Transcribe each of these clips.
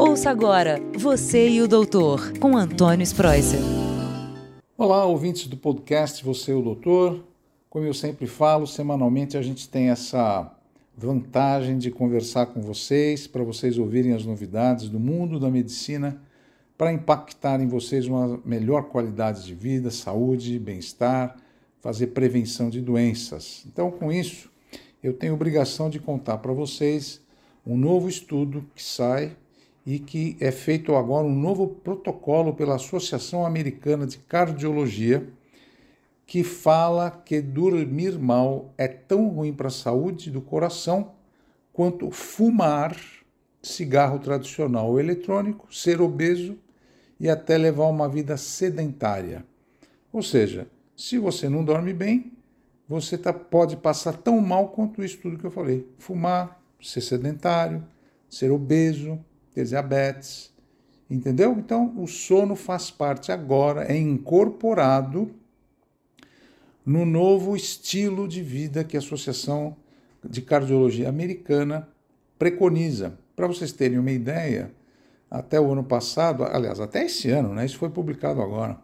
Ouça agora Você e o Doutor, com Antônio Spreuser. Olá, ouvintes do podcast Você e o Doutor. Como eu sempre falo, semanalmente a gente tem essa vantagem de conversar com vocês, para vocês ouvirem as novidades do mundo da medicina, para impactar em vocês uma melhor qualidade de vida, saúde, bem-estar, fazer prevenção de doenças. Então, com isso, eu tenho obrigação de contar para vocês um novo estudo que sai e que é feito agora um novo protocolo pela Associação Americana de Cardiologia, que fala que dormir mal é tão ruim para a saúde do coração quanto fumar cigarro tradicional ou eletrônico, ser obeso e até levar uma vida sedentária. Ou seja, se você não dorme bem, você tá, pode passar tão mal quanto isso tudo que eu falei: fumar, ser sedentário, ser obeso, ter diabetes. Entendeu? Então, o sono faz parte agora, é incorporado no novo estilo de vida que a Associação de Cardiologia Americana preconiza. Para vocês terem uma ideia, até o ano passado, aliás, até esse ano, né? Isso foi publicado agora.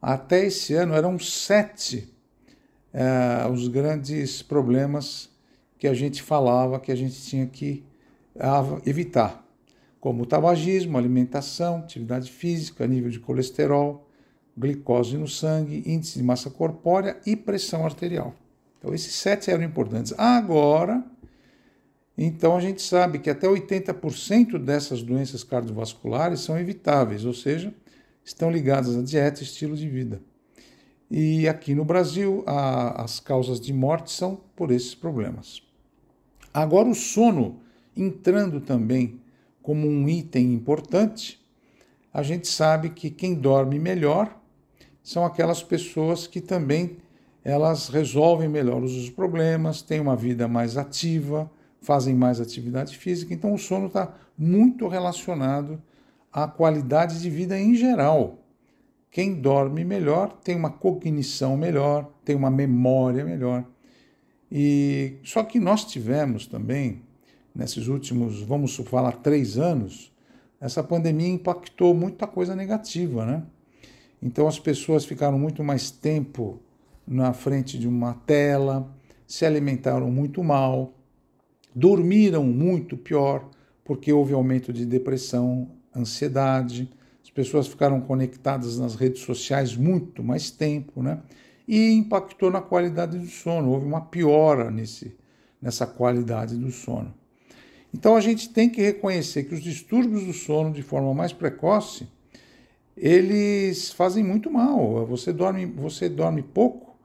Até esse ano eram sete é, os grandes problemas que a gente falava que a gente tinha que evitar, como tabagismo, alimentação, atividade física, nível de colesterol, glicose no sangue, índice de massa corpórea e pressão arterial. Então, esses sete eram importantes. Agora, então a gente sabe que até 80% dessas doenças cardiovasculares são evitáveis, ou seja, estão ligadas à dieta e estilo de vida. E aqui no Brasil, a, as causas de morte são por esses problemas. Agora, o sono entrando também como um item importante, a gente sabe que quem dorme melhor são aquelas pessoas que também elas resolvem melhor os problemas, têm uma vida mais ativa, fazem mais atividade física. Então, o sono está muito relacionado a qualidade de vida em geral. Quem dorme melhor tem uma cognição melhor, tem uma memória melhor. E só que nós tivemos também nesses últimos, vamos falar, três anos, essa pandemia impactou muita coisa negativa, né? Então as pessoas ficaram muito mais tempo na frente de uma tela, se alimentaram muito mal, dormiram muito pior, porque houve aumento de depressão, ansiedade, as pessoas ficaram conectadas nas redes sociais muito mais tempo, né? E impactou na qualidade do sono, houve uma piora nesse, nessa qualidade do sono. Então a gente tem que reconhecer que os distúrbios do sono de forma mais precoce, eles fazem muito mal. Você dorme, você dorme pouco,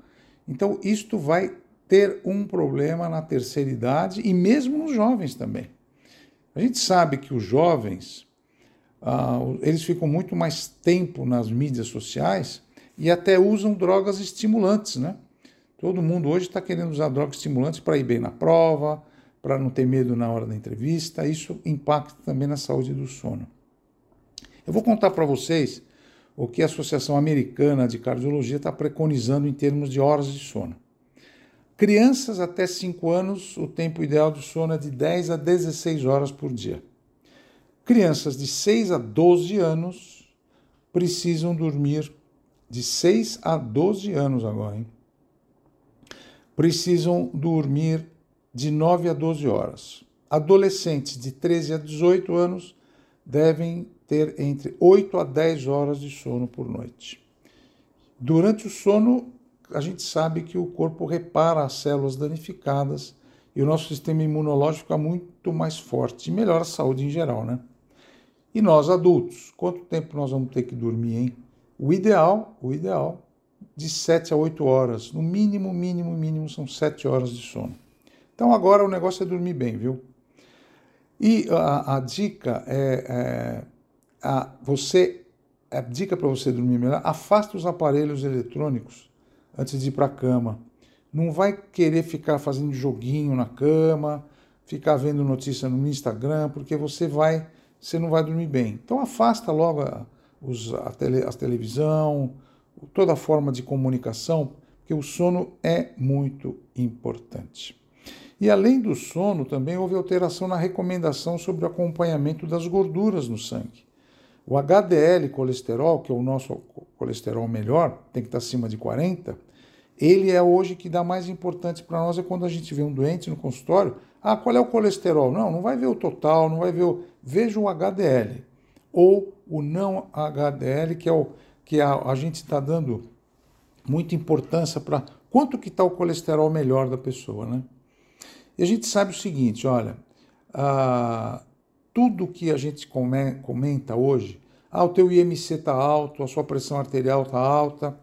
então isto vai ter um problema na terceira idade e mesmo nos jovens também. A gente sabe que os jovens ah, eles ficam muito mais tempo nas mídias sociais e até usam drogas estimulantes, né? Todo mundo hoje está querendo usar drogas estimulantes para ir bem na prova, para não ter medo na hora da entrevista. Isso impacta também na saúde do sono. Eu vou contar para vocês o que a Associação Americana de Cardiologia está preconizando em termos de horas de sono. Crianças até 5 anos, o tempo ideal de sono é de 10 a 16 horas por dia. Crianças de 6 a 12 anos precisam dormir de 6 a 12 anos agora, hein? Precisam dormir de 9 a 12 horas. Adolescentes de 13 a 18 anos devem ter entre 8 a 10 horas de sono por noite. Durante o sono, a gente sabe que o corpo repara as células danificadas e o nosso sistema imunológico fica muito mais forte e melhora a saúde em geral, né? E nós adultos, quanto tempo nós vamos ter que dormir, hein? O ideal, o ideal, de 7 a 8 horas. No mínimo, mínimo, mínimo são 7 horas de sono. Então agora o negócio é dormir bem, viu? E a, a dica é, é a, você, a dica para você dormir melhor, afasta os aparelhos eletrônicos antes de ir para a cama. Não vai querer ficar fazendo joguinho na cama, ficar vendo notícia no Instagram, porque você vai você não vai dormir bem. Então afasta logo a, os, a, tele, a televisão, toda forma de comunicação, porque o sono é muito importante. E além do sono, também houve alteração na recomendação sobre o acompanhamento das gorduras no sangue. O HDL colesterol, que é o nosso colesterol melhor, tem que estar acima de 40, ele é hoje que dá mais importância para nós é quando a gente vê um doente no consultório. Ah, qual é o colesterol? Não, não vai ver o total, não vai ver o. Veja o HDL. Ou o não HDL, que é o que a, a gente está dando muita importância para quanto que está o colesterol melhor da pessoa, né? E a gente sabe o seguinte, olha, ah, tudo que a gente comenta hoje, ah, o teu IMC está alto, a sua pressão arterial está alta,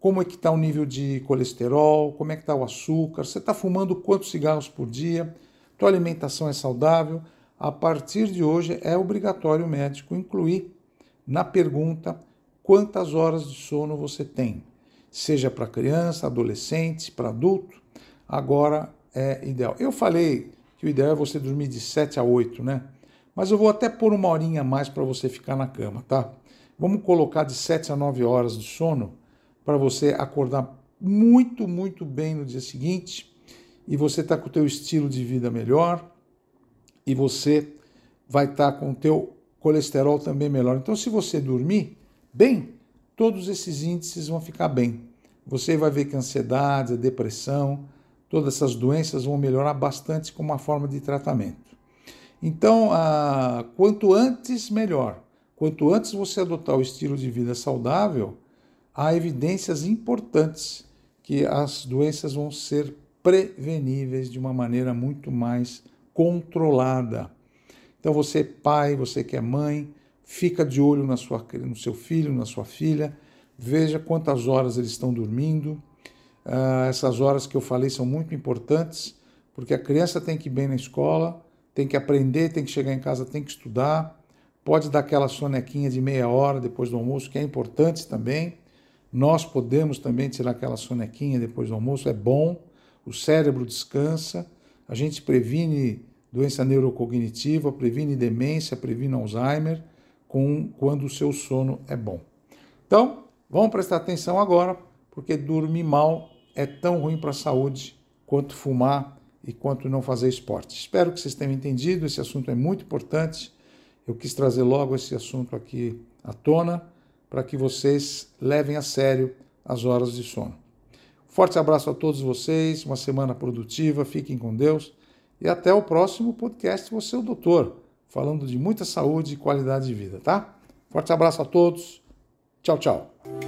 como é que está o nível de colesterol, como é que está o açúcar, você está fumando quantos cigarros por dia, tua alimentação é saudável, a partir de hoje é obrigatório o médico incluir na pergunta quantas horas de sono você tem, seja para criança, adolescente, para adulto, agora é ideal. Eu falei que o ideal é você dormir de 7 a 8, né? Mas eu vou até pôr uma horinha a mais para você ficar na cama, tá? Vamos colocar de 7 a 9 horas de sono para você acordar muito, muito bem no dia seguinte e você tá com o teu estilo de vida melhor e você vai estar tá com o teu colesterol também melhor. Então, se você dormir bem, todos esses índices vão ficar bem. Você vai ver que a ansiedade, a depressão, todas essas doenças vão melhorar bastante com uma forma de tratamento. Então, ah, quanto antes, melhor. Quanto antes você adotar o estilo de vida saudável, há evidências importantes que as doenças vão ser preveníveis de uma maneira muito mais controlada. Então, você, pai, você que é mãe, fica de olho na sua, no seu filho, na sua filha, veja quantas horas eles estão dormindo, ah, essas horas que eu falei são muito importantes, porque a criança tem que ir bem na escola, tem que aprender, tem que chegar em casa, tem que estudar, pode dar aquela sonequinha de meia hora depois do almoço, que é importante também. Nós podemos também tirar aquela sonequinha depois do almoço, é bom, o cérebro descansa, a gente previne doença neurocognitiva, previne demência, previne Alzheimer, com, quando o seu sono é bom. Então, vamos prestar atenção agora, porque dormir mal é tão ruim para a saúde quanto fumar e quanto não fazer esporte. Espero que vocês tenham entendido, esse assunto é muito importante. Eu quis trazer logo esse assunto aqui à tona para que vocês levem a sério as horas de sono. Forte abraço a todos vocês, uma semana produtiva, fiquem com Deus e até o próximo podcast Você é o Doutor, falando de muita saúde e qualidade de vida, tá? Forte abraço a todos. Tchau, tchau.